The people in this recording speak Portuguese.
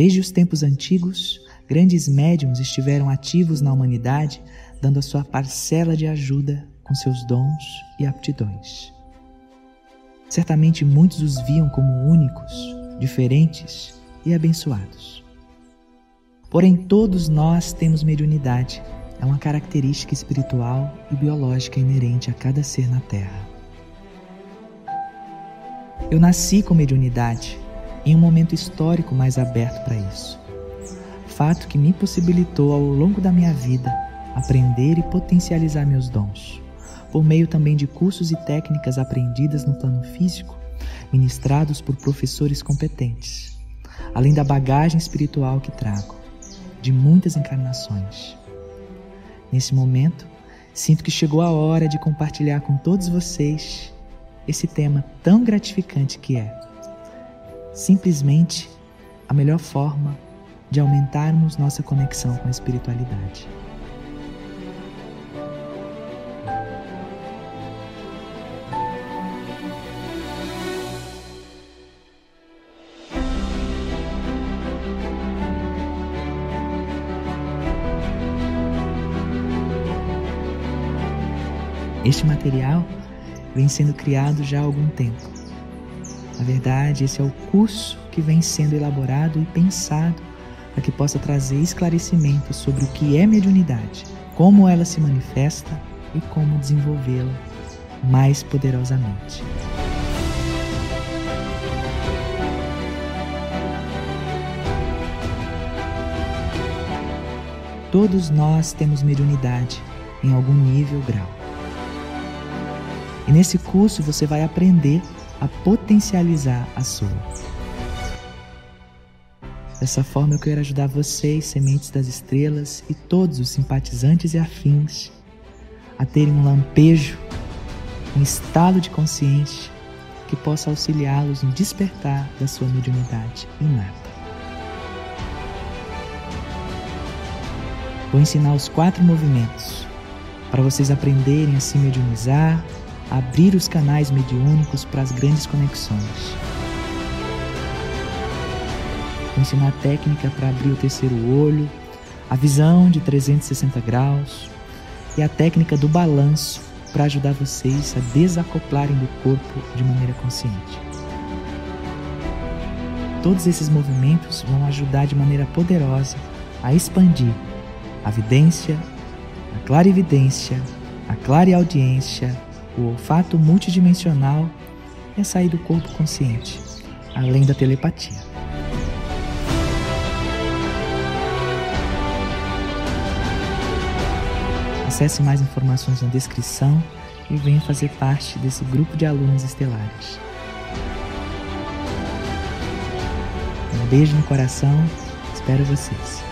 Desde os tempos antigos, grandes médiums estiveram ativos na humanidade, dando a sua parcela de ajuda com seus dons e aptidões. Certamente muitos os viam como únicos, diferentes e abençoados. Porém, todos nós temos mediunidade, é uma característica espiritual e biológica inerente a cada ser na Terra. Eu nasci com mediunidade em um momento histórico mais aberto para isso. Fato que me possibilitou ao longo da minha vida aprender e potencializar meus dons por meio também de cursos e técnicas aprendidas no plano físico, ministrados por professores competentes, além da bagagem espiritual que trago, de muitas encarnações. Nesse momento, sinto que chegou a hora de compartilhar com todos vocês esse tema tão gratificante que é simplesmente a melhor forma de aumentarmos nossa conexão com a espiritualidade. Este material vem sendo criado já há algum tempo. Na verdade, esse é o curso que vem sendo elaborado e pensado para que possa trazer esclarecimento sobre o que é mediunidade, como ela se manifesta e como desenvolvê-la mais poderosamente. Todos nós temos mediunidade em algum nível grau. E nesse curso você vai aprender a potencializar a sua. Dessa forma eu quero ajudar vocês, sementes das estrelas e todos os simpatizantes e afins a terem um lampejo, um estado de consciência que possa auxiliá-los no despertar da sua mediunidade inata. Vou ensinar os quatro movimentos para vocês aprenderem a se mediunizar, abrir os canais mediúnicos para as grandes conexões. Vou ensinar técnica para abrir o terceiro olho, a visão de 360 graus e a técnica do balanço para ajudar vocês a desacoplarem do corpo de maneira consciente. Todos esses movimentos vão ajudar de maneira poderosa a expandir a vidência, a clarividência, a clareaudiência, o olfato multidimensional é sair do corpo consciente, além da telepatia. Acesse mais informações na descrição e venha fazer parte desse grupo de alunos estelares. Um beijo no coração, espero vocês.